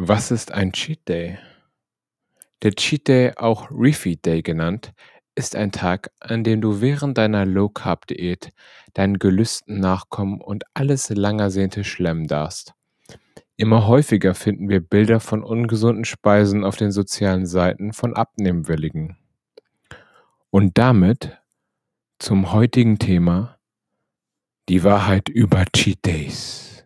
Was ist ein Cheat Day? Der Cheat Day, auch Refeed Day genannt, ist ein Tag, an dem du während deiner Low-Carb-Diät deinen Gelüsten nachkommen und alles lang ersehnte schlemmen darfst. Immer häufiger finden wir Bilder von ungesunden Speisen auf den sozialen Seiten von Abnehmwilligen. Und damit zum heutigen Thema die Wahrheit über Cheat Days.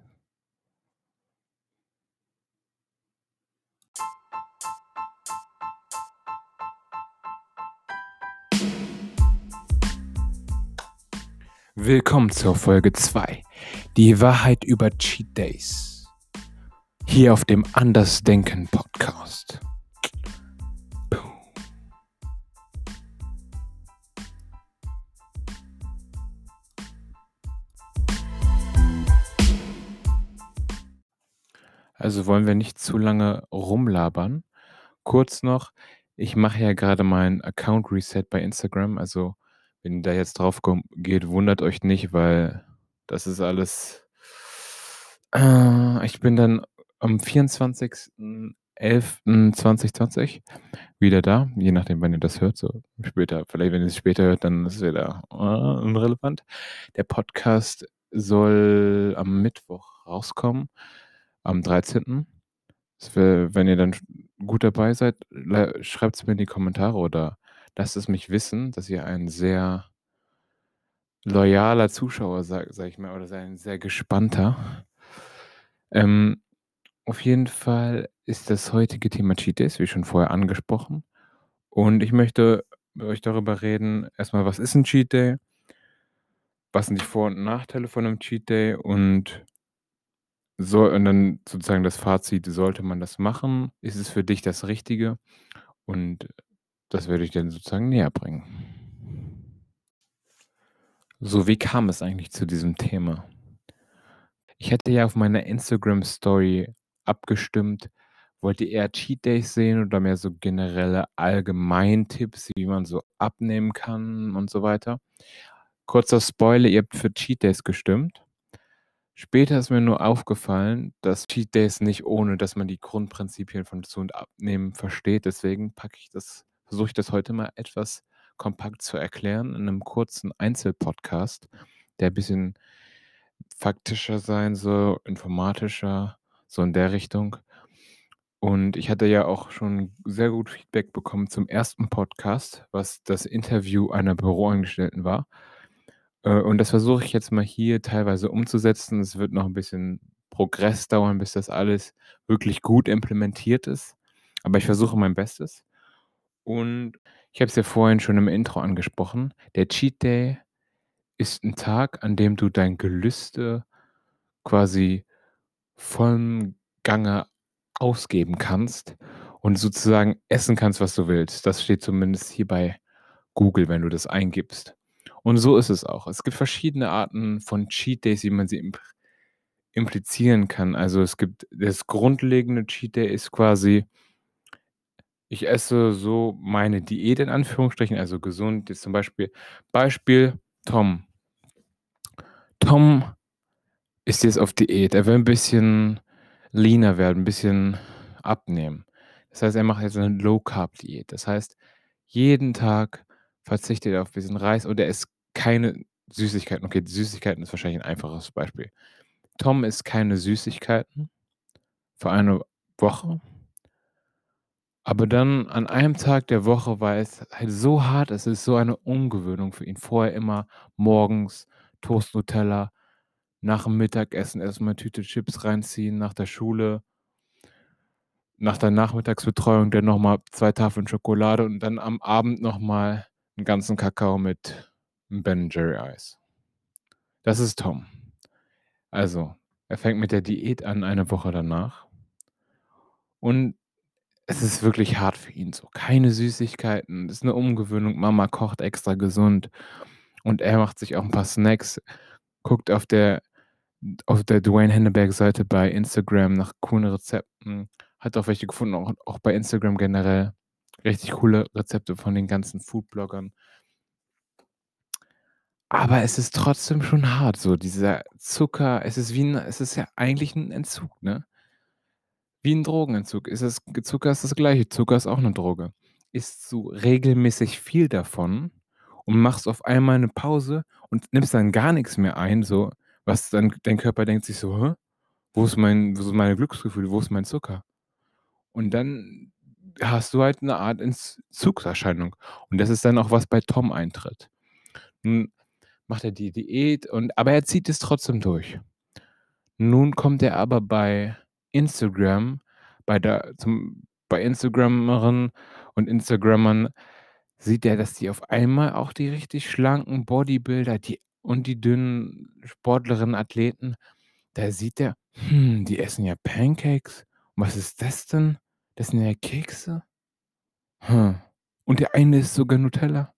Willkommen zur Folge 2. Die Wahrheit über Cheat Days. Hier auf dem Andersdenken Podcast. Also wollen wir nicht zu lange rumlabern. Kurz noch, ich mache ja gerade meinen Account Reset bei Instagram, also wenn ihr da jetzt drauf geht, wundert euch nicht, weil das ist alles. Äh, ich bin dann am 24.11.2020 wieder da, je nachdem, wann ihr das hört. So später, vielleicht, wenn ihr es später hört, dann ist es wieder äh, unrelevant. Der Podcast soll am Mittwoch rauskommen, am 13. Wär, wenn ihr dann gut dabei seid, schreibt es mir in die Kommentare oder lasst es mich wissen, dass ihr ein sehr loyaler Zuschauer, sag, sag ich mal, oder ein sehr gespannter. Ähm, auf jeden Fall ist das heutige Thema Cheat Days, wie schon vorher angesprochen. Und ich möchte mit euch darüber reden, erstmal, was ist ein Cheat Day? Was sind die Vor- und Nachteile von einem Cheat Day? Und, so, und dann sozusagen das Fazit, sollte man das machen? Ist es für dich das Richtige? Und das werde ich dir sozusagen näher bringen. So, wie kam es eigentlich zu diesem Thema? Ich hatte ja auf meiner Instagram-Story abgestimmt, wollt ihr eher Cheat Days sehen oder mehr so generelle Allgemeintipps, wie man so abnehmen kann und so weiter? Kurzer Spoiler, ihr habt für Cheat Days gestimmt. Später ist mir nur aufgefallen, dass Cheat Days nicht ohne, dass man die Grundprinzipien von Zu und Abnehmen versteht. Deswegen packe ich das versuche ich das heute mal etwas kompakt zu erklären in einem kurzen Einzelpodcast, der ein bisschen faktischer sein soll, informatischer, so in der Richtung. Und ich hatte ja auch schon sehr gut Feedback bekommen zum ersten Podcast, was das Interview einer Büroangestellten war. Äh, und das versuche ich jetzt mal hier teilweise umzusetzen. Es wird noch ein bisschen Progress dauern, bis das alles wirklich gut implementiert ist. Aber ich versuche mein Bestes. Und ich habe es ja vorhin schon im Intro angesprochen. Der Cheat Day ist ein Tag, an dem du dein Gelüste quasi vollem Gange ausgeben kannst und sozusagen essen kannst, was du willst. Das steht zumindest hier bei Google, wenn du das eingibst. Und so ist es auch. Es gibt verschiedene Arten von Cheat Days, wie man sie imp implizieren kann. Also es gibt das grundlegende Cheat Day ist quasi ich esse so meine Diät in Anführungsstrichen, also gesund. Jetzt zum Beispiel, Beispiel Tom. Tom ist jetzt auf Diät. Er will ein bisschen leaner werden, ein bisschen abnehmen. Das heißt, er macht jetzt eine Low-Carb-Diät. Das heißt, jeden Tag verzichtet er auf ein bisschen Reis oder er isst keine Süßigkeiten. Okay, Süßigkeiten ist wahrscheinlich ein einfaches Beispiel. Tom isst keine Süßigkeiten für eine Woche aber dann an einem Tag der Woche war es halt so hart, es ist so eine Umgewöhnung für ihn. Vorher immer morgens Toast Nutella, nach dem Mittagessen erstmal Tüte Chips reinziehen, nach der Schule, nach der Nachmittagsbetreuung dann nochmal zwei Tafeln Schokolade und dann am Abend nochmal einen ganzen Kakao mit Ben Jerry Eis. Das ist Tom. Also, er fängt mit der Diät an eine Woche danach. Und es ist wirklich hart für ihn so. Keine Süßigkeiten, das ist eine Umgewöhnung. Mama kocht extra gesund und er macht sich auch ein paar Snacks, guckt auf der auf der Dwayne Henneberg-Seite bei Instagram nach coolen Rezepten, hat auch welche gefunden, auch, auch bei Instagram generell. Richtig coole Rezepte von den ganzen Foodbloggern. Aber es ist trotzdem schon hart, so dieser Zucker, es ist wie 'n es ist ja eigentlich ein Entzug, ne? Wie 'n Drogenentzug ist es Zucker ist das Gleiche. Zucker ist auch 'ne Droge. Isst du regelmäßig viel davon und machst auf einmal 'ne Pause und nimmst dann gar nix mehr ein, so, was dann dein Körper denkt sich so: „Hä, wo ist mein wo sind meine Glücksgefühle? Wo ist mein Zucker?“ Und dann hast du halt 'ne Art Entzugserscheinung. Und das ist dann auch, was bei Tom eintritt. Nun macht er die Diät und aber er zieht es trotzdem durch. Nun kommt er aber bei Instagram bei der zum bei Instagramerinnen und Instagrammern sieht er, dass die auf einmal auch die richtig schlanken Bodybuilder, die und die dünnen Sportlerinnen, Athleten da sieht er: „Hm, die essen ja Pancakes. Und was ist das denn? Das sind ja Kekse. Hm, und der eine isst sogar Nutella.“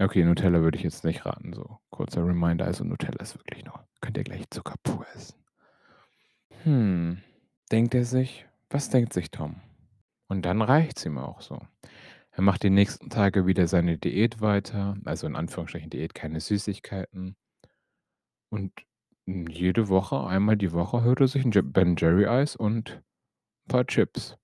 Ja, okay, Nutella würde ich jetzt nicht raten, so kurzer Reminder. Also, Nutella ist wirklich nur könnt ihr gleich Zucker pur essen. Hm, denkt er sich was denkt sich Tom? Und dann reicht's ihm auch so. Er macht die nächsten Tage wieder seine Diät weiter, also in Anführungsstrichen Diät, keine Süßigkeiten. Und, jede Woche einmal die Woche holt er sich 'n J Ben Jerry Eis und paar Chips.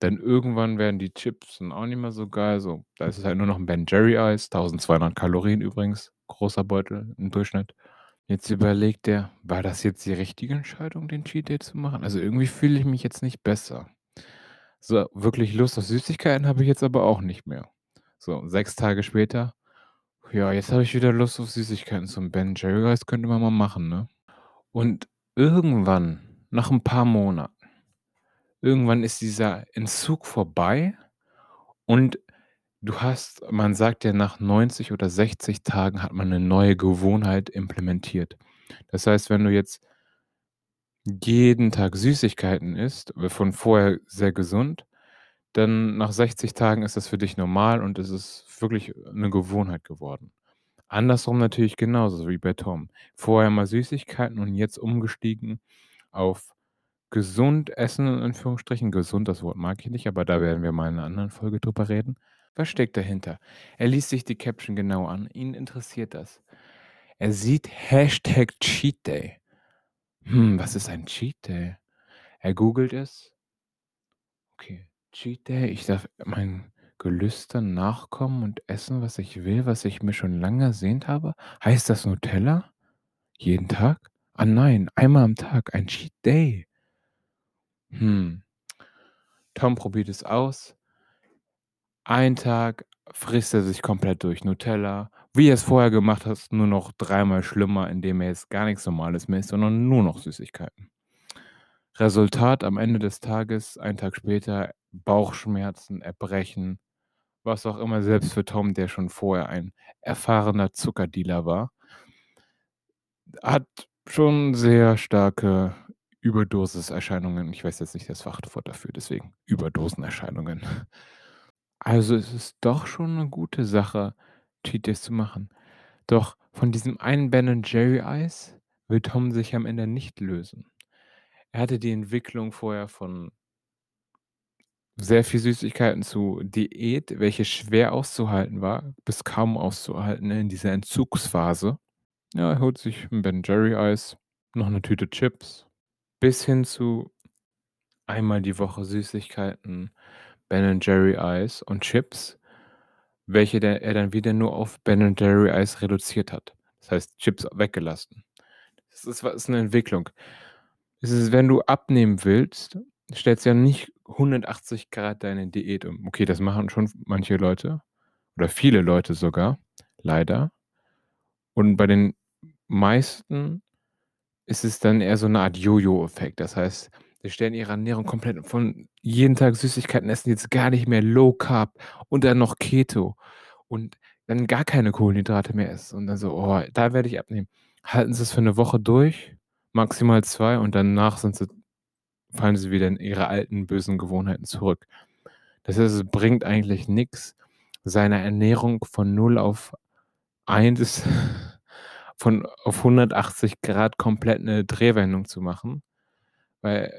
Dann irgendwann werden die Chips dann auch nicht mehr so geil, so da ist es halt nur noch 'n Ben Jerry Eis, 1.200 Kalorien übrigens, großer Beutel im Durchschnitt. Jetzt überlegt er: „War das jetzt die richtige Entscheidung, den Cheat Day zu machen? Also, irgendwie fühle ich mich jetzt nicht besser.“ So, wirklich Lust auf Süßigkeiten habe ich jetzt aber auch nicht mehr. So, 6 Tage später: „Ja, jetzt habe ich wieder Lust auf Süßigkeiten. 'n Ben Jerry Eis könnte man mal machen, ne?“ Und irgendwann, nach 'n paar Monaten irgendwann ist dieser Entzug vorbei und du hast man sagt ja, nach 90 oder 60 Tagen hat man 'ne neue Gewohnheit implementiert. Das heißt, wenn du jetzt jeden Tag Süßigkeiten isst, äh, von vorher sehr gesund, dann nach 60 Tagen ist das für dich normal und es ist wirklich 'ne Gewohnheit geworden. Andersrum natürlich genauso wie bei Tom. Vorher mal Süßigkeiten und jetzt umgestiegen auf gesund essen in Anführungsstrichen. Gesund, das Wort mag ich nicht, aber da werden wir mal in 'ner anderen Folge drüber reden. Was steckt dahinter? Er liest sich die Caption genau an. Ihn interessiert das. Er sieht Hashtag Cheat Day. Hm, was ist ein Cheat Day? Er googelt es. Okay, Cheat Day, ich darf meinen Gelüsten nachkommen und essen, was ich will, was ich mir schon lange ersehnt habe? Heißt das Nutella? Jeden Tag? Ah nein, einmal am Tag, ein Cheat Day. Hm. Tom probiert es aus. Einen Tag frisst er sich komplett durch Nutella, wie er es vorher gemacht hat, nur noch dreimal schlimmer, indem er jetzt gar nix Normales mehr isst, sondern nur noch Süßigkeiten. Resultat am Ende des Tages, einen Tag später, Bauchschmerzen, Erbrechen, was auch immer, selbst für Tom, der schon vorher ein erfahrener Zuckerdealer war. Hat schon sehr starke Überdosiserscheinungen. Ich weiß jetzt nicht das Fachwort dafür, deswegen Überdosenerscheinungen. Also, es ist doch schon 'ne gute Sache, Cheat Days zu machen. Doch von diesem einen Ben& Jerry Eis will Tom sich am Ende nicht lösen. Er hatte die Entwicklung vorher von sehr viel Süßigkeiten zu Diät, welche schwer auszuhalten war, bis kaum auszuhalten in dieser Entzugsphase. Ja, er holt sich 'n Ben& Jerry Eis, noch 'ne Tüte Chips, bis hin zu einmal die Woche Süßigkeiten, Ben& Jerry Eis und Chips, welche der er dann wieder nur auf Ben& Jerry Eis reduziert hat. Das heißt, Chips weggelassen. Das ist was 'ne Entwicklung. Es ist wenn du abnehmen willst, stellst du ja nicht 180 C deine Diät um. Okay, das machen schon manche Leute oder viele Leute sogar, leider. Und bei den meisten ist es dann eher so 'ne Art Jojo-Effekt. Das heißt, sie stellen ihre Ernährung komplett von jeden Tag Süßigkeiten essen, jetzt gar nicht mehr Low Carb und dann noch Keto und dann gar keine Kohlenhydrate mehr essen und dann so: „Oh, da werde ich abnehmen.“ Halten sie es für 'ne Woche durch, maximal 2 und danach sind sie fallen sie wieder in ihre alten bösen Gewohnheiten zurück. Das heißt, es bringt eigentlich nix, seine Ernährung von 0 auf 1 von auf 180 C komplett 'ne Drehwendung zu machen, weil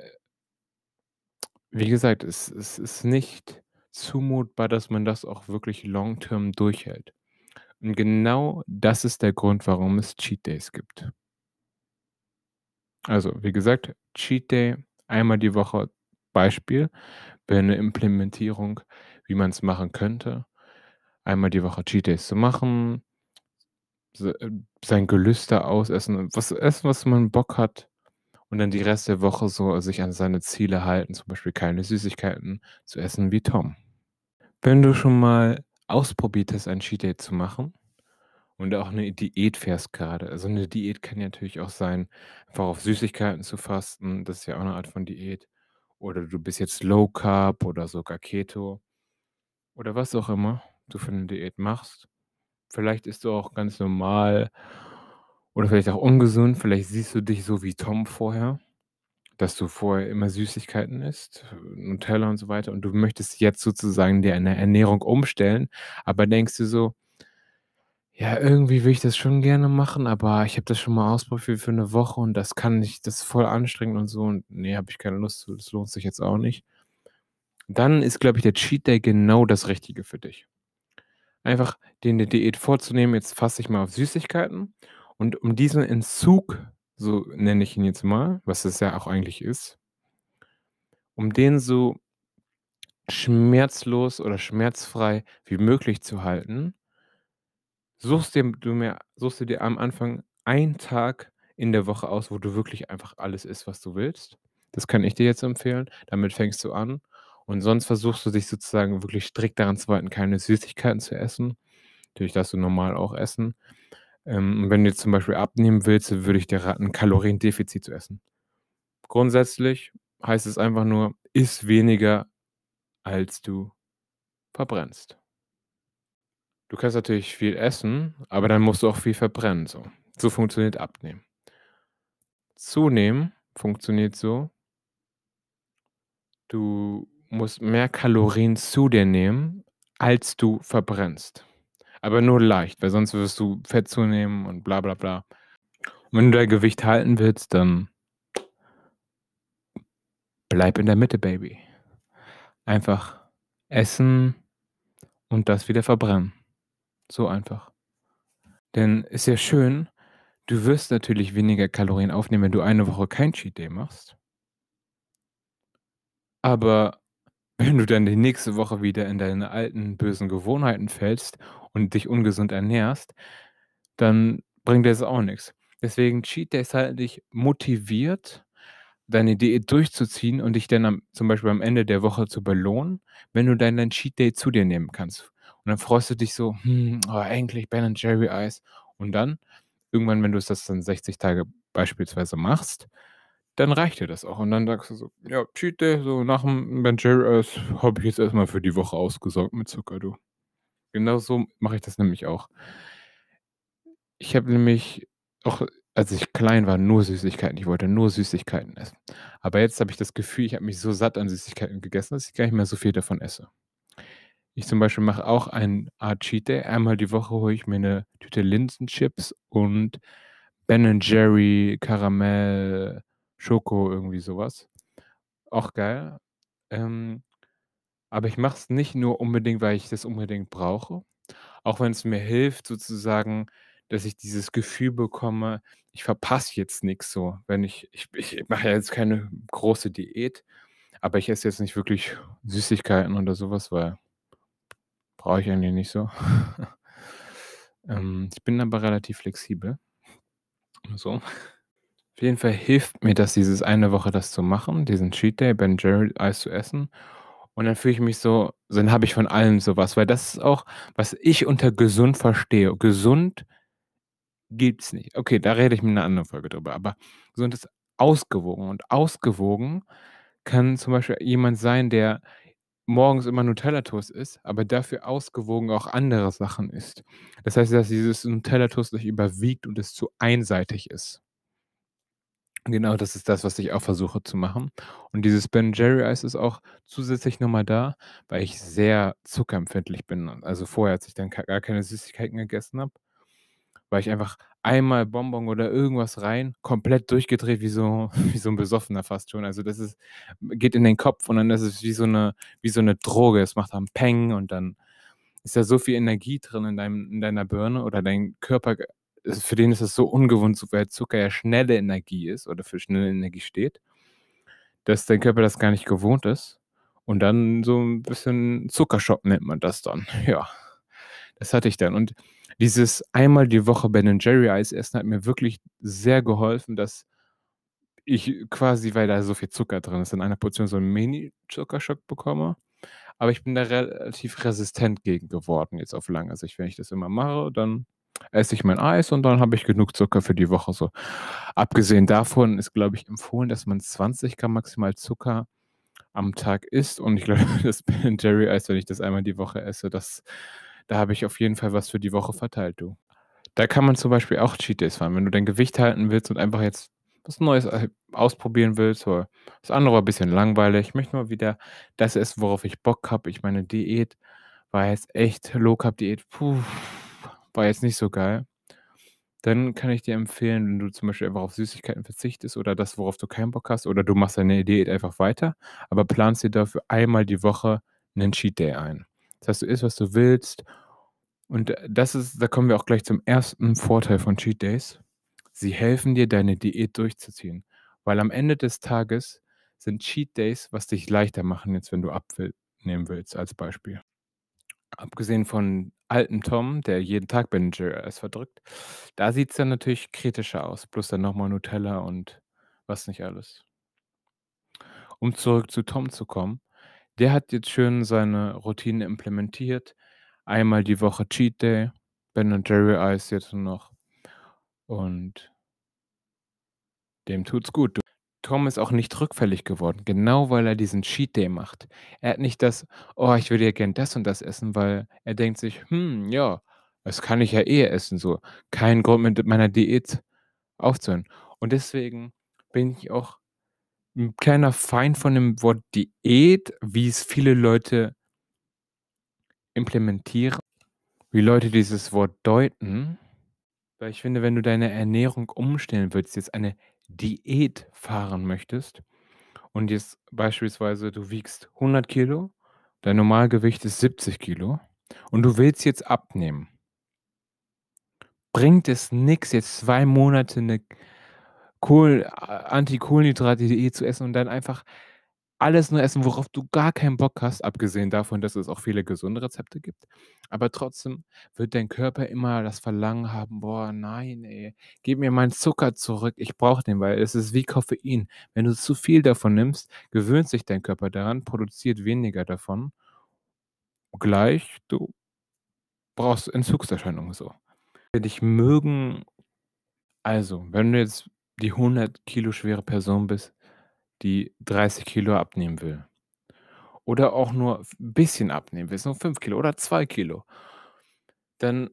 wie gesagt, es es ist nicht zumutbar, dass man das auch wirklich long term durchhält. Und genau das ist der Grund, warum es Cheat Days gibt. Also, wie gesagt, Cheat Day Einmal die Woche Beispiel wäre 'ne Implementierung, wie man's machen könnte. Einmal die Woche Cheat Days zu machen, äh, sein Gelüste ausessen was essen, was man Bock hat und dann die Rest der Woche so sich an seine Ziele halten, zum Beispiel keine Süßigkeiten zu essen wie Tom. Wenn du schon mal ausprobiert hast, ein Cheat Day zu machen und auch 'ne Diät fährst grade also 'ne Diät kann ja natürlich auch sein, einfach auf Süßigkeiten zu fasten, das ist ja auch 'ne Art von Diät. Oder du bist jetzt Low Carb oder sogar Keto oder was auch immer du für 'ne Diät machst. Vielleicht isst du auch ganz normal oder vielleicht auch ungesund. Vielleicht siehst du dich so wie Tom vorher, dass du vorher immer Süßigkeiten isst, Nutella und so weiter und du möchtest jetzt sozusagen deine Ernährung umstellen, aber denkst dir so: „Ja, irgendwie will ich das schon gerne machen, aber ich habe das schon mal ausprobiert für 'ne Woche und das kann nicht das ist voll anstrengend und so und ne, habe ich keine Lust das lohnt sich jetzt auch nicht.“ Dann ist, glaube ich, der Cheat Day genau das Richtige für dich. Einfach dir 'ne Diät vorzunehmen, jetzt faste ich mal auf Süßigkeiten und um diesen Entzug, so nenne ich ihn jetzt mal, was es ja auch eigentlich ist um den so schmerzlos oder schmerzfrei wie möglich zu halten suchst dir du mir suchst du dir am Anfang einen Tag in der Woche aus, wo du wirklich einfach alles isst, was du willst. Das kann ich dir jetzt empfehlen. Damit fängst du an und sonst versuchst du dich sozusagen wirklich strikt daran zu halten, keine Süßigkeiten zu essen. Natürlich darfst du normal auch essen. Ähm, wenn du jetzt zum Beispiel abnehmen willst, würde ich dir raten, Kaloriendefizit zu essen. Grundsätzlich heißt es einfach nur: Iss weniger, als du verbrennst. Du kannst natürlich viel essen, aber dann musst du auch viel verbrennen so. So funktioniert Abnehmen. Zunehmen funktioniert so du musst mehr Kalorien zu dir nehmen, als du verbrennst. Aber nur leicht, weil sonst wirst du Fett zunehmen und bla bla bla. Und wenn du dein Gewicht halten willst, dann bleib in der Mitte, Baby. Einfach essen und das wieder verbrennen. So einfach. Denn ist ja schön, du wirst natürlich weniger Kalorien aufnehmen, wenn du eine Woche kein Cheat Day machst. Aber wenn du dann die nächste Woche wieder in deine alten bösen Gewohnheiten fällst und dich ungesund ernährst, dann bringt dir das auch nix. Deswegen Cheat Days halten dich motiviert, deine Diät durchzuziehen und dich dann am zum Beispiel am Ende der Woche zu belohnen, wenn du dann dein Cheat Day zu dir nehmen kannst. Und dann freust du dich so: „Hm, oh, endlich Ben& Jerry Eis.“ Und dann irgendwann, wenn du das dann 60 Tage beispielsweise machst, dann reicht dir das auch. Und dann sagst du so: „Ja, Cheat Day, so nach'm Ben& Jerry Eis habe ich jetzt erst mal für die Woche ausgesorgt mit Zucker, du.“ Genauso mache ich das nämlich auch. Ich habe nämlich auch, als ich klein war, nur Süßigkeiten ich wollte nur Süßigkeiten essen. Aber jetzt habe ich das Gefühl, ich habe mich so satt an Süßigkeiten gegessen, dass ich gar nicht mehr so viel davon esse. Ich zum Beispiel mache auch eine Art Cheat Day. Einmal die Woche hole ich mir 'ne Tüte Linsenchips und Ben& Jerry Karamell Schoko, irgendwie so was. Auch geil. Ähm, aber ich mache es nicht nur unbedingt, weil ich das unbedingt brauche, auch wenn's mir hilft sozusagen, dass ich dieses Gefühl bekomme, ich verpasse jetzt nix so, wenn ich ich ich mache ja jetzt keine große Diät, aber ich esse jetzt nicht wirklich Süßigkeiten oder so was, weil brauche ich eigentlich nicht so. Ähm, ich bin aber relativ flexibel. So. Auf jeden Fall hilft mir das dieses eine Woche, das zu machen, diesen Cheat Day, Ben& Jerry Eis zu essen. Und dann fühle ich mich so dann habe ich von allem so was, weil das ist auch, was ich unter gesund verstehe. Gesund gibt's nicht. Okay, da rede ich in 'ner anderen Folge drüber, aber gesund ist ausgewogen und ausgewogen kann zum Beispiel jemand sein, der morgens immer Nutella-Toast isst, aber dafür ausgewogen auch andere Sachen isst. Das heißt, dass dieses Nutella-Toast nicht überwiegt und es zu einseitig ist. Genau, das ist das, was ich auch versuche zu machen. Und dieses Ben& Jerry Eis ist auch zusätzlich noch mal da, weil ich sehr zuckerempfindlich bin. Also, vorher, als ich dann gar keine Süßigkeiten gegessen habe, war ich einfach einmal Bonbon oder irgendwas rein, komplett durchgedreht wie so wie so 'n Besoffener fast schon. Also, das ist geht in den Kopf und dann ist es wie so 'ne wie so 'ne Droge. Es macht dann Peng und dann ist da so viel Energie drin in deinem in deiner Birne oder dein Körper für den ist es so ungewohnt, weil Zucker ja schnelle Energie ist oder für schnelle Energie steht dass dein Körper das gar nicht gewohnt ist und dann so 'n bisschen Zuckerschock nennt man das dann. Ja, das hatte ich dann. Und dieses einmal die Woche Ben& Jerry Eis essen hat mir wirklich sehr geholfen, dass ich quasi, weil da so viel Zucker drin ist, in einer Portion so 'n Mini-Zuckerschock bekomme. Aber ich bin da relativ resistent gegen geworden jetzt auf lange Sicht. Wenn ich das immer mache, dann esse ich mein Eis und dann habe ich genug Zucker für die Woche so. Abgesehen davon ist, glaube ich, empfohlen, dass man 20 Gramm maximal Zucker am Tag isst und ich glaube, das Ben& Jerry Eis, wenn ich das einmal die Woche esse, das da habe ich auf jeden Fall was für die Woche verteilt, du. Da kann man zum Beispiel auch Cheat Days fahren. Wenn du dein Gewicht halten willst und einfach jetzt was Neues, äh, ausprobieren willst oder das andere war bisschen langweilig, ich möchte mal wieder das essen, worauf ich Bock habe. Ich meine, Diät war jetzt echt Low Carb Diät, puh, war jetzt nicht so geil. Dann kann ich dir empfehlen, wenn du zum Beispiel einfach auf Süßigkeiten verzichtest oder das, worauf du keinen Bock hast oder du machst deine Diät einfach weiter, aber planst dir dafür einmal die Woche 'nen Cheat Day ein. Das heißt, du isst, was du willst und, äh, das ist da kommen wir auch gleich zum 1. Vorteil von Cheat Days. Sie helfen dir, deine Diät durchzuziehen, weil am Ende des Tages sind Cheat Days, was dich leichter machen, jetzt wenn du ab will nehmen willst als Beispiel. Abgesehen von alten Tom, der jeden Tag Ben& Jerry Eis verdrückt, da sieht's dann natürlich kritischer aus, plus dann noch mal Nutella und was nicht alles. Um zurück zu Tom zu kommen, der hat jetzt schön seine Routine implementiert. Einmal die Woche Cheat Day, Ben& Jerry Eis jetzt noch und dem tut's gut. Tom ist auch nicht rückfällig geworden, genau weil er diesen Cheat Day macht. Er hat nicht das: „Oh, ich würde ja gern das und das essen“, weil er denkt sich: „Hm, ja, das kann ich ja eh essen so. Kein Grund, mit meiner Diät aufzuhören.“ Und deswegen bin ich auch 'n kleiner Feind von dem Wort Diät, wie es viele Leute implementieren, wie Leute dieses Wort deuten. Weil ich finde, wenn du deine Ernährung umstellen willst, jetzt eine Diät fahren möchtest und jetzt beispielsweise du wiegst 100 Kilo, dein Normalgewicht ist 70 Kilo und du willst jetzt abnehmen. Bringt es nix, jetzt 2 Monate 'ne Kohl Anti-Kohlenhydrate-Diät zu essen und dann einfach alles nur essen, worauf du gar keinen Bock hast, abgesehen davon, dass es auch viele gesunde Rezepte gibt. Aber trotzdem wird dein Körper immer das Verlangen haben: „Boah, nein, ey, gib mir meinen Zucker zurück. Ich brauche den“, weil es ist wie Koffein. Wenn du zu viel davon nimmst, gewöhnt sich dein Körper daran, produziert weniger davon gleich du brauchst Entzugserscheinungen so. Dich mögen also, wenn du jetzt die 100 Kilo schwere Person bist, die 30 Kilo abnehmen will. Oder auch nur f bisschen abnehmen willst, nur 5 Kilo oder 2 Kilo. Dann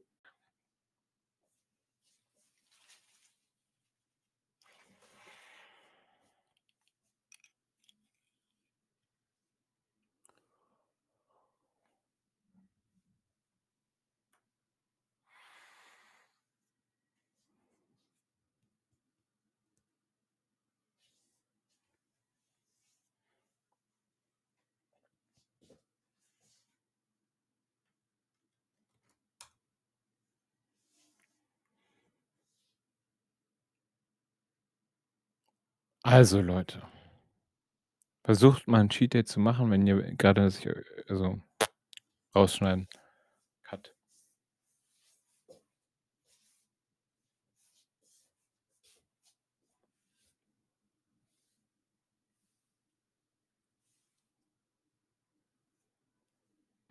Also, Leute versucht mal 'n Cheat Day zu machen, wenn ihr grade sich äh, also rausschneiden. Cut.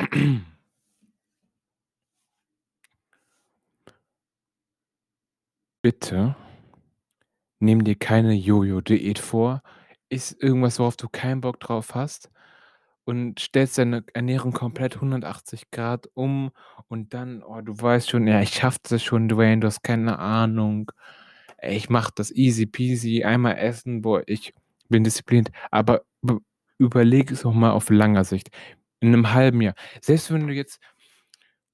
Bitte nimm dir keine Jojo-Diät vor. Iss irgendwas, worauf du keinen Bock drauf hast und stellst deine Ernährung komplett 180 C um und dann oh, du weißt schon: „Ja, ich schaffe das schon, Dwayne, du hast keine Ahnung. Ich mache das easy peasy, einmal essen, boah, ich bin diszipliniert.“ Aber überleg es doch mal auf langer Sicht. In 'nem halben Jahr. Selbst wenn du jetzt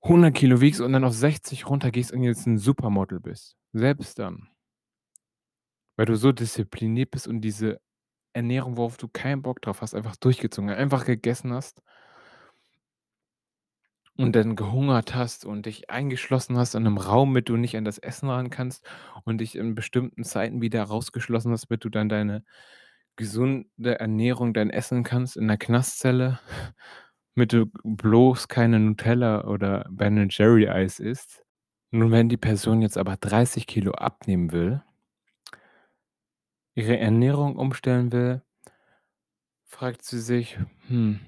100 Kilo wiegst und dann auf 60 runtergehst und jetzt 'n Supermodel bist, selbst dann weil du so diszipliniert bist und diese Ernährung, worauf du keinen Bock drauf hast, einfach durchgezogen einfach gegessen hast und dann gehungert hast und dich eingeschlossen hast in 'nem Raum, damit du nicht an das Essen ran kannst und dich in bestimmten Zeiten wieder rausgeschlossen hast, damit du dann deine gesunde Ernährung dann essen kannst in der Knastzelle, damit du bloß keine Nutella oder Ben& Jerry Eis isst. Nun, wenn die Person jetzt aber 30 Kilo abnehmen will ihre Ernährung umstellen will fragt sie sich: „Hm,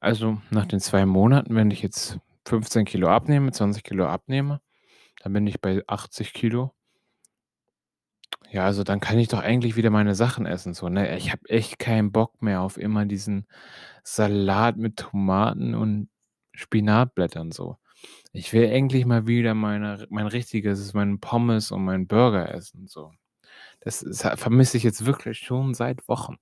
also, nach den 2 Monaten, wenn ich jetzt 15 Kilo abnehme, 20 Kilo abnehme, dann bin ich bei 80 Kilo.“ Ja, also, dann kann ich doch eigentlich wieder meine Sachen essen so, ne? Ich habe echt keinen Bock mehr auf immer diesen Salat mit Tomaten und Spinatblättern so. Ich will endlich mal wieder meine mein richtiges mein Pommes und meinen Burger essen so. Das ist ha vermisse ich jetzt wirklich schon seit Wochen.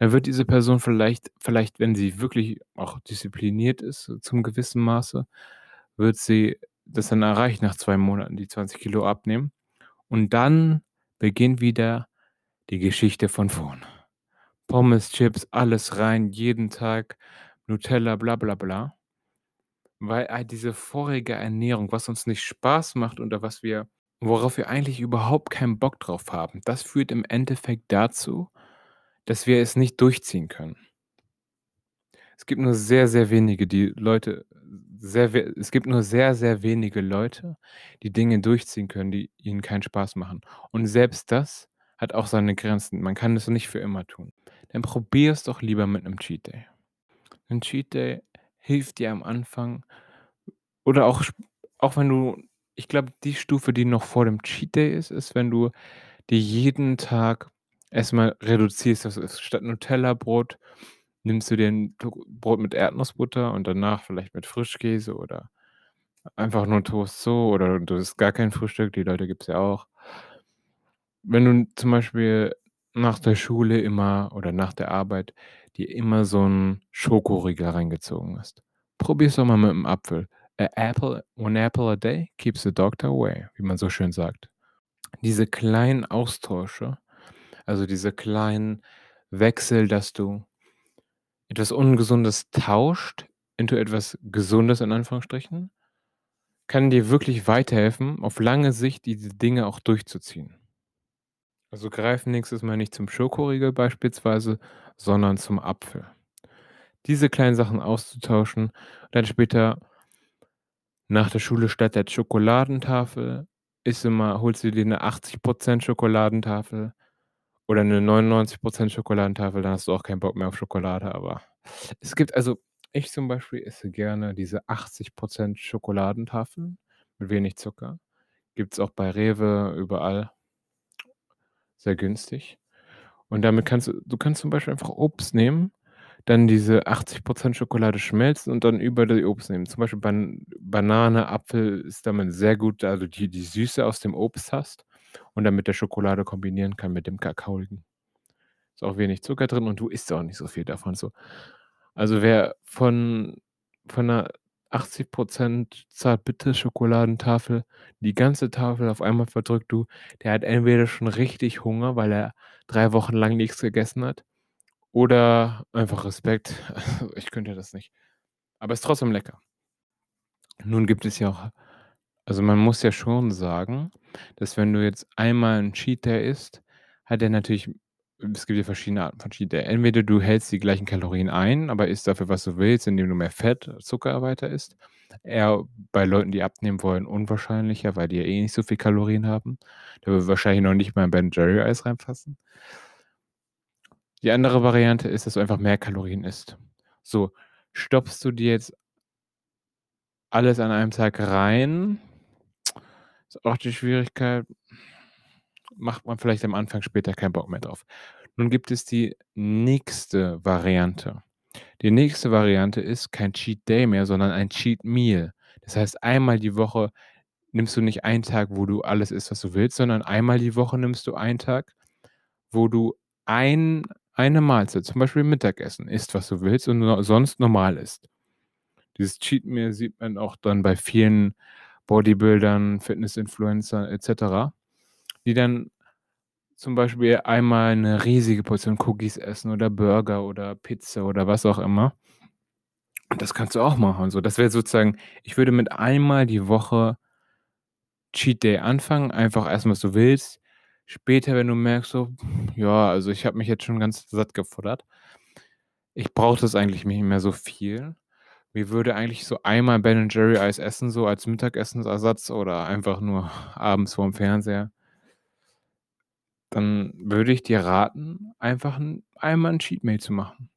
Dann wird diese Person vielleicht vielleicht, wenn sie wirklich auch diszipliniert ist zum gewissen Maße, wird sie das dann erreichen nach 2 Monaten, die 20 Kilo abnehmen. Und dann beginnt wieder die Geschichte von vorne. Pommes, Chips, alles rein, jeden Tag, Nutella, bla bla bla. Weil halt diese vorige Ernährung, was uns nicht Spaß macht oder was wir worauf wir eigentlich überhaupt keinen Bock drauf haben, das führt im Endeffekt dazu, dass wir es nicht durchziehen können. Es gibt nur sehr, sehr wenige, die Leute sehr es gibt nur sehr, sehr wenige Leute, die Dinge durchziehen können, die ihnen keinen Spaß machen. Und selbst das hat auch seine Grenzen. Man kann das nicht für immer tun. Dann probier es doch lieber mit 'nem Cheat Day. 'N Cheat Day hilft dir am Anfang oder auch auch wenn du ich glaube, die Stufe, die noch vor dem Cheat Day ist, ist, wenn du dir jeden Tag erst mal reduzierst. Ist statt Nutellabrot nimmst du dir 'n To Brot mit Erdnussbutter und danach vielleicht mit Frischkäse oder einfach nur Toast so oder du isst gar kein Frühstück, die Leute gibt's ja auch. Wenn du zum Beispiel nach der Schule immer oder nach der Arbeit dir immer so 'n Schokoriegel reingezogen hast, probier's doch mal mit 'm Apfel. A apple one apple a day keeps the doctor away, wie man so schön sagt. Diese kleinen Austausche, also diese kleinen Wechsel, dass du etwas Ungesundes tauscht into etwas Gesundes in Anführungsstrichen, kann dir wirklich weiterhelfen, auf lange Sicht diese Dinge auch durchzuziehen. Also, greif nächstes Mal nicht zum Schokoriegel beispielsweise, sondern zum Apfel. Diese kleinen Sachen auszutauschen, dann später nach der Schule statt der Schokoladentafel isst du holst du dir 'ne 80 % Schokoladentafel oder 'ne 99 % Schokoladentafel, dann hast du auch keinen Bock mehr auf Schokolade, aber es gibt also ich zum Beispiel esse gerne diese 80 % Schokoladentafeln mit wenig Zucker. Gibt's auch bei Rewe, überall. Sehr günstig. Und damit kannst du du kannst zum Beispiel einfach Obst nehmen, dann diese 80 % Schokolade schmelzen und dann über die Obst nehmen. Zum Beispiel Ban Banane, Apfel ist damit sehr gut, du die die Süße aus dem Obst hast und dann mit der Schokolade kombinieren kann mit dem Kakaoigen. Ist auch wenig Zucker drin und du isst auch nicht so viel davon so. Also, wer von von 'ner 80 % Zartbitter-Schokoladentafel die ganze Tafel auf einmal verdrückt, du, der hat entweder schon richtig Hunger, weil er 3 Wochen lang nix gegessen hat oder einfach Respekt. Ich könnte das nicht. Aber ist trotzdem lecker. Nun gibt es ja auch also, man muss ja schon sagen, dass wenn du jetzt einmal 'n Cheat Day isst, hat der natürlich es gibt ja verschiedene Arten von Cheat Day. Entweder du hältst die gleichen Kalorien ein, aber isst dafür, was du willst, indem du mehr Fett, Zucker weiter isst. Eher bei Leuten, die abnehmen wollen, unwahrscheinlicher, weil die ja eh nicht so viel Kalorien haben. Da würde wahrscheinlich noch nicht mal 'n Ben& Jerry Eis reinpassen. Die andere Variante ist, dass du einfach mehr Kalorien isst. So, stopfst du dir jetzt alles an einem Tag rein, ist auch die Schwierigkeit macht man vielleicht am Anfang später keinen Bock mehr drauf. Nun gibt es die nächste Variante. Die nächste Variante ist kein Cheat Day mehr, sondern ein Cheat Meal. Das heißt, einmal die Woche nimmst du nicht einen Tag, wo du alles isst, was du willst, sondern einmal die Woche nimmst du einen Tag, wo du ein eine Mahlzeit, zum Beispiel Mittagessen isst, was du willst und sonst normal isst. Dieses Cheat Meal sieht man auch dann bei vielen Bodybuildern, Fitness-Influencern et cetera, die dann zum Beispiel einmal 'ne riesige Portion Cookies essen oder Burger oder Pizza oder was auch immer. Und das kannst du auch machen so. Das wäre sozusagen ich würde mit einmal die Woche Cheat Day anfangen, einfach essen, was du willst. Später, wenn du merkst so: „Ja, also ich habe mich jetzt schon ganz satt gefuttert. Ich brauche das eigentlich nicht mehr so viel. Mir würde eigentlich so einmal Ben& Jerry Eis essen, so als Mittagessensersatz oder einfach nur abends vorm Fernseher dann würde ich dir raten, einfach 'n einmal 'n Cheat Meal zu machen.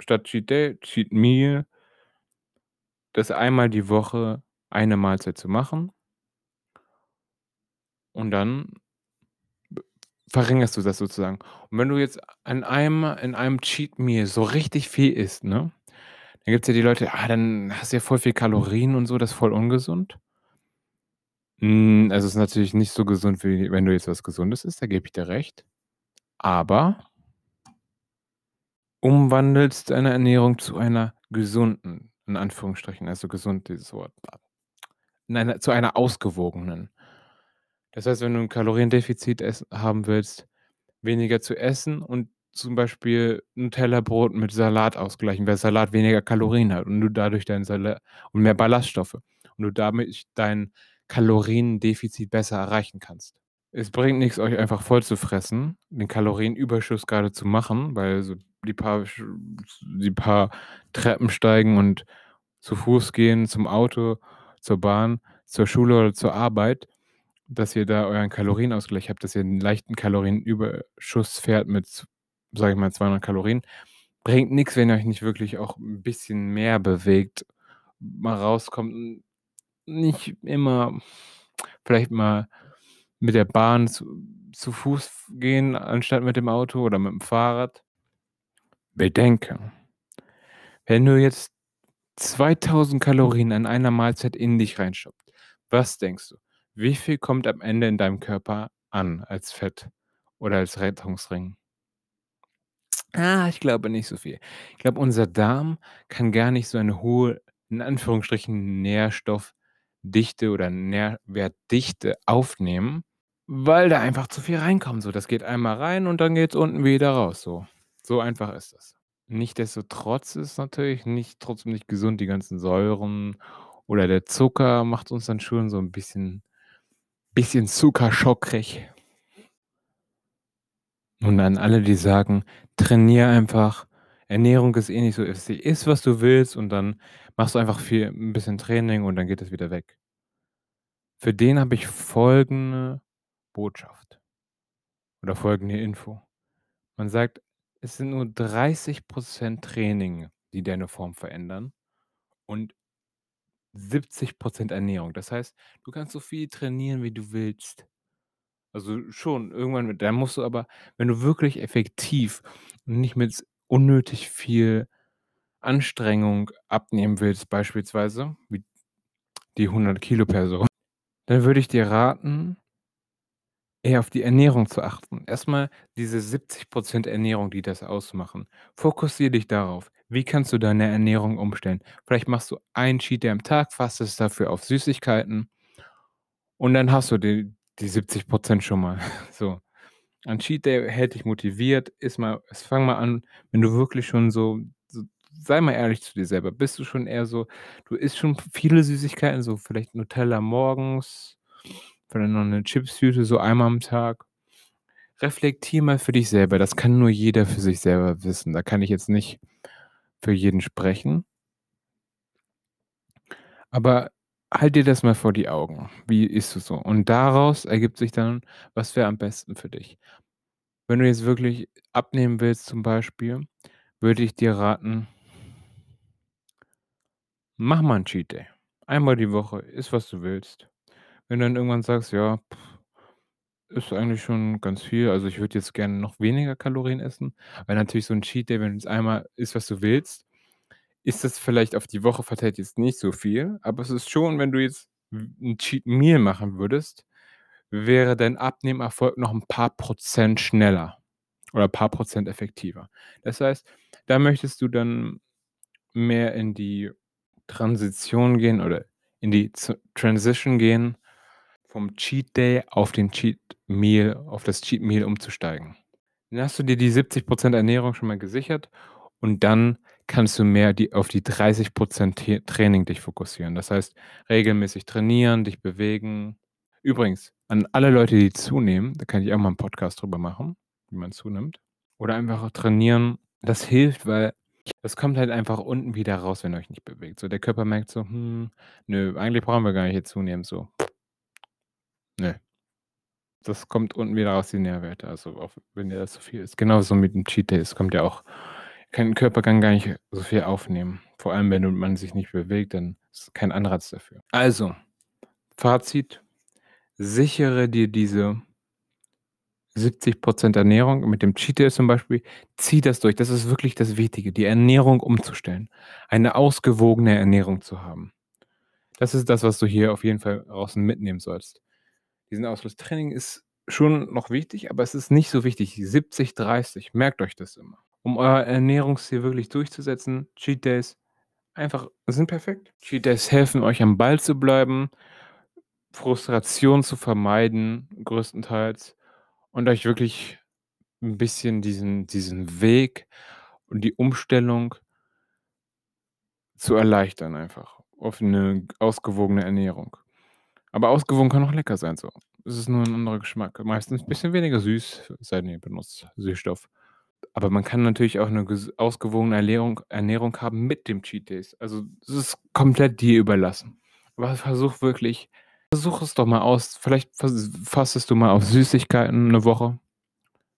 Statt Cheat Day, Cheat Meal das einmal die Woche eine Mahlzeit zu machen und dann verringerst du das sozusagen. Und wenn du jetzt an einem in einem Cheat Meal so richtig viel isst, ne, dann gibt's ja die Leute: „Ah, dann hast du ja voll viel Kalorien und so, das ist voll ungesund.“ Hm, es ist natürlich nicht so gesund, wie wenn du jetzt was Gesundes isst, da gebe ich dir recht. Aber umwandelst deine Ernährung zu einer gesunden, in Anführungsstrichen, also gesund dieses Wort Nein, zu einer ausgewogenen. Das heißt, wenn du 'n Kaloriendefizit haben willst, weniger zu essen und zum Beispiel Nutella-Brot mit Salat ausgleichen, weil Salat weniger Kalorien hat und du dadurch dein Sala und mehr Ballaststoffe und du damit dein Kaloriendefizit besser erreichen kannst. Es bringt nix, euch einfach vollzufressen, den Kalorienüberschuss grade zu machen, weil so die paar die paar Treppen steigen und zu Fuß gehen zum Auto, zur Bahn, zur Schule oder zur Arbeit, dass ihr da euren Kalorienausgleich habt, dass ihr 'n leichten Kalorienüberschuss fährt mit sage ich mal, 200 Kalorien. Bringt nix, wenn ihr euch nicht wirklich auch 'n bisschen mehr bewegt, mal rauskommt, nicht immer vielleicht mal mit der Bahn zu zu Fuß gehen, anstatt mit dem Auto oder mit'm Fahrrad. Bedenke wenn du jetzt 2.000 Kalorien an einer Mahlzeit in dich reinstopfst, was denkst du, wie viel kommt am Ende in deinem Körper an als Fett oder als Rettungsring? Ah, ich glaube nicht so viel. Ich glaube, unser Darm kann gar nicht so eine hohe, in Anführungsstrichen, Nährstoffdichte oder Nährwertdichte aufnehmen, weil da einfach zu viel reinkommt so. Das geht einmal rein und dann geht's unten wieder raus so. So einfach ist das. Nichtsdestotrotz ist natürlich nicht trotzdem nicht gesund, die ganzen Säuren oder der Zucker macht uns dann schon so 'n bisschen bisschen zuckerschockrig. Und an alle, die sagen: „Trainier einfach, Ernährung ist eh nicht so wichtig. Iss, was du willst und dann machst du einfach viel 'n bisschen Training und dann geht das wieder weg.“ Für den habe ich folgende Botschaft oder folgende Info. Man sagt, es sind nur 30 % Training, die deine Form verändern und 70 % Ernährung. Das heißt, du kannst so viel trainieren, wie du willst. Also schon, irgendwann dann musst du aber wenn du wirklich effektiv und nicht mit unnötig viel Anstrengung abnehmen willst, beispielsweise, wie die 100 Kilo Person, dann würde ich dir raten eher auf die Ernährung zu achten. Erst mal diese 70 % Ernährung, die das ausmachen. Fokussiere dich darauf. Wie kannst du deine Ernährung umstellen? Vielleicht machst du einen Cheat Day am Tag, fastest dafür auf Süßigkeiten und dann hast du die die 70 % schon mal, so. Ein Cheat Day hält dich motiviert. Iss mal fang mal an, wenn du wirklich schon so so sei mal ehrlich zu dir selber. Bist du schon eher so du isst schon viele Süßigkeiten, so vielleicht Nutella morgens, vielleicht noch 'ne Chipstüte so einmal am Tag. Reflektier mal für dich selber. Das kann nur jeder für sich selber wissen. Da kann ich jetzt nicht für jeden sprechen. Aber halt dir das mal vor die Augen. Wie isst du so? Und daraus ergibt sich dann, was wäre am besten für dich. Wenn du jetzt wirklich abnehmen willst zum Beispiel, würde ich dir raten mach mal 'n Cheat Day. Einmal die Woche, iss, was du willst. Wenn du dann irgendwann sagst: „Ja, ist eigentlich schon ganz viel, also ich würde jetzt gerne noch weniger Kalorien essen“, weil natürlich so 'n Cheat Day, wenn jetzt einmal isst, was du willst, ist das vielleicht auf die Woche verteilt jetzt nicht so viel, aber es ist schon, wenn du jetzt w 'n Cheat Meal machen würdest, wäre dein Abnehmerfolg noch 'n paar Prozent schneller oder paar Prozent effektiver. Das heißt, da möchtest du dann mehr in die Transition gehen oder in die Transition gehen, vom Cheat Day auf den Cheat Meal auf das Cheat Meal umzusteigen. Dann hast du dir die 70 % Ernährung schon mal gesichert und dann kannst du mehr die auf die 30 % T Training dich fokussieren. Das heißt, regelmäßig trainieren, dich bewegen, Übrigens, an alle Leute, die zunehmen, da kann ich auch mal 'n Podcast drüber machen, wie man zunimmt. Oder einfach trainieren. Das hilft, weil das kommt halt einfach unten wieder raus, wenn ihr euch nicht bewegt. So, der Körper merkt so: „Hm, nö, eigentlich brauchen wir gar nicht hier zunehmen“, so. Ne. Das kommt unten wieder raus, die Nährwerte, also auch wenn dir das zu viel ist. Genauso mit 'm Cheat Day, es kommt ja auch kann Körper gar nicht so viel aufnehmen. Vor allem, wenn man sich nicht bewegt, dann ist kein Anreiz dafür. Also, Fazit: Sichere dir diese 70% Ernährung mit dem Cheat Day zum Beispiel. Zieh das durch. Das ist wirklich das Wichtige, die Ernährung umzustellen, eine ausgewogene Ernährung zu haben. Das ist das, was du hier auf jeden Fall draußen mitnehmen sollst. Diesen Ausfluss Training ist schon noch wichtig, aber es ist nicht so wichtig. 70, 30, merkt euch das immer. Um euer Ernährungsziel wirklich durchzusetzen, Cheat Days einfach sind perfekt. Cheat Days helfen euch am Ball zu bleiben, Frustration zu vermeiden größtenteils und euch wirklich 'n bisschen diesen diesen Weg und die Umstellung zu erleichtern einfach auf 'ne ausgewogene Ernährung. Aber ausgewogen kann auch lecker sein so. Es ist nur 'n anderer Geschmack. Meistens bisschen weniger süß, es sei denn, ihr benutzt Süßstoff. Aber man kann natürlich auch 'ne ges ausgewogene Ernährung Ernährung haben mit dem Cheat Days. Also, es ist komplett dir überlassen. Aber versuch wirklich versuch es doch mal aus. Vielleicht fas fastest du mal auf Süßigkeiten 'ne Woche.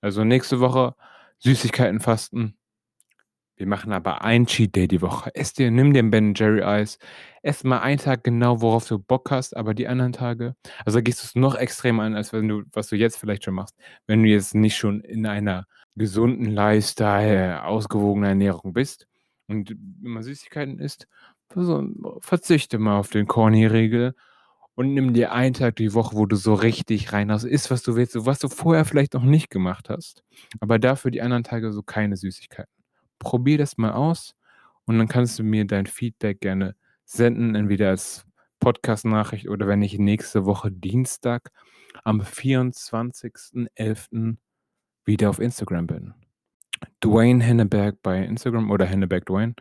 Also, nächste Woche Süßigkeiten-Fasten. Wir machen aber ein Cheat Day die Woche. Ess dir nimm dir Ben& Jerry Eis. Ess mal einen Tag genau, worauf du Bock hast, aber die anderen Tage also, gehst du's noch extremer an, als wenn du was du jetzt vielleicht schon machst. Wenn du jetzt nicht schon in einer gesunden Lifestyle, ausgewogener Ernährung bist und immer Süßigkeiten isst, versu verzichte mal auf den Corny-Riegel und nimm dir einen Tag die Woche, wo du so richtig reinhaust. Iss, was du willst, was du vorher vielleicht noch nicht gemacht hast, aber dafür die anderen Tage so keine Süßigkeiten. Probier das mal aus und dann kannst du mir dein Feedback gerne senden, entweder als Podcast-Nachricht oder wenn ich nächste Woche Dienstag am 24.11. wieder auf Instagram bin. Dwayne Henneberg bei Instagram oder Henneberg Dwayne,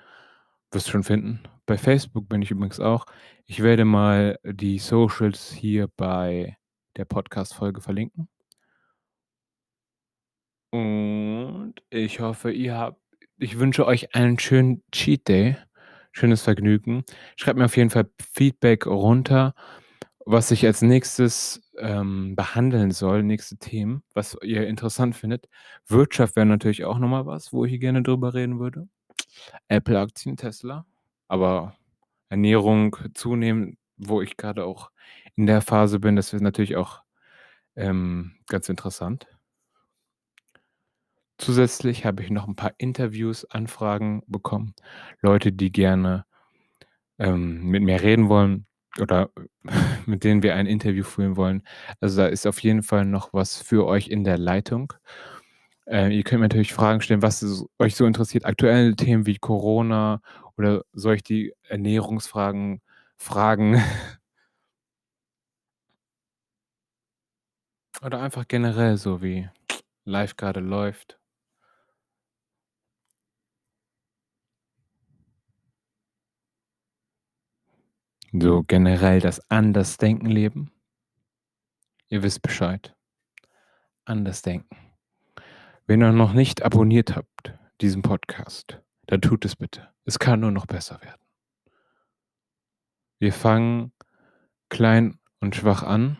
wirst du schon finden. Bei Facebook bin ich übrigens auch. Ich werde mal die Socials hier bei der Podcast-Folge verlinken. Und ich hoffe, ihr habt ich wünsche euch einen schönen Cheat Day, schönes Vergnügen. Schreibt mir auf jeden Fall Feedback runter, was ich als Nächstes, ähm, behandeln soll, nächste Themen, was ihr interessant findet. Wirtschaft wäre natürlich auch noch mal was, wo ich gerne drüber reden würde. Apple-Aktien, Tesla, aber Ernährung, Zunehmen, wo ich grade auch in der Phase bin, das ist natürlich auch, ähm, ganz interessant. Zusätzlich habe ich noch 'n paar Interviews, Anfragen bekommen. Leute, die gerne, ähm, mit mir reden wollen oder mit denen wir ein Interview führen wollen. Also, da ist auf jeden Fall noch was für euch in der Leitung. Äh, ihr könnt mir natürlich Fragen stellen, was s euch so interessiert. Aktuelle Themen wie Corona oder soll ich die Ernährungsfragen fragen? Oder einfach generell so, wie Life grade läuft. So generell das Andersdenken-Leben. Ihr wisst Bescheid. Andersdenken. Wenn ihr noch nicht abonniert habt, diesen Podcast, dann tut es bitte. Es kann nur noch besser werden. Wir fangen klein und schwach an,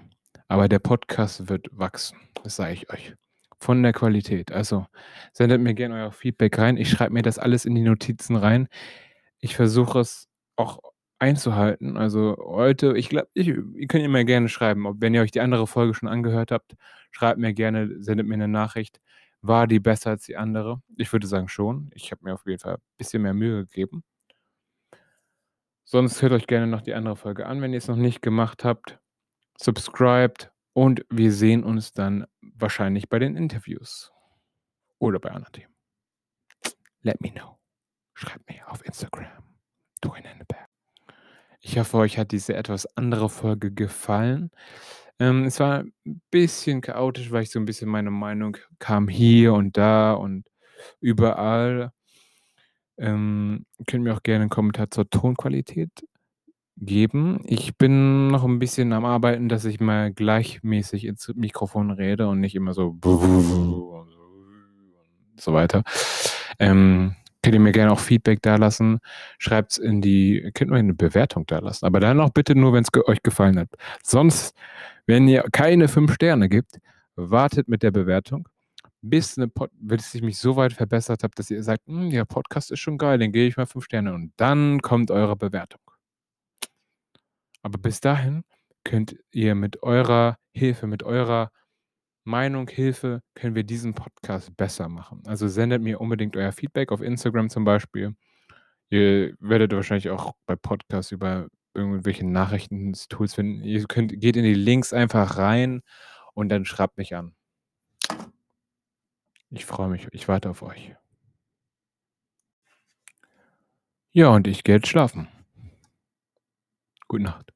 aber der Podcast wird wachsen, das sage ich euch. Von der Qualität. Also, sendet mir gerne euer Feedback rein. Ich schreibe mir das alles in die Notizen rein. Ich versuche es auch einzuhalten. Also, heute ich glaube, ihr könnt mir gerne schreiben, ob wenn ihr euch die andere Folge schon angehört habt, schreibt mir gerne, sendet mir 'ne Nachricht. War die besser als die andere? Ich würde sagen schon. Ich habe mir auf jeden Fall bisschen mehr Mühe gegeben. Sonst hört euch gerne noch die andere Folge an, wenn ihr's noch nicht gemacht habt. Subscribed und wir sehen uns dann wahrscheinlich bei den Interviews oder bei anderen Themen. Let me know. Schreibt mir auf Instagram. Dwayne Henneberg. Ich hoffe, euch hat diese etwas andere Folge gefallen. Ähm, es war 'n bisschen chaotisch, weil ich so 'n bisschen meine Meinung kam hier und da und überall. Ähm, könnt mir auch gerne 'n Kommentar zur Tonqualität geben. Ich bin noch 'n bisschen am Arbeiten, dass ich mal gleichmäßig ins Mikrofon rede und nicht immer so und so weiter. Ähm, könnt ihr mir gerne auch Feedback dalassen. Schreibt's in die könnt mir 'ne Bewertung dalassen, aber dann auch bitte nur, wenn's ge euch gefallen hat. Sonst, wenn ihr keine 5 Sterne gebt, wartet mit der Bewertung, bis 'ne Pod bis ich mich so weit verbessert habe, dass ihr sagt: „Hm, der Podcast ist schon geil, den gebe ich mal 5 Sterne“ und dann kommt eure Bewertung. Aber bis dahin könnt ihr mit eurer Hilfe, mit eurer Meinung, Hilfe können wir diesen Podcast besser machen. Also, sendet mir unbedingt euer Feedback auf Instagram zum Beispiel. Ihr werdet wahrscheinlich auch bei Podcasts über irgendwelche Nachrichtentools finden. Ihr könnt geht in die Links einfach rein und dann schreibt mich an. Ich freue mich. Ich warte auf euch. Ja, und ich gehe jetzt schlafen. Gute Nacht.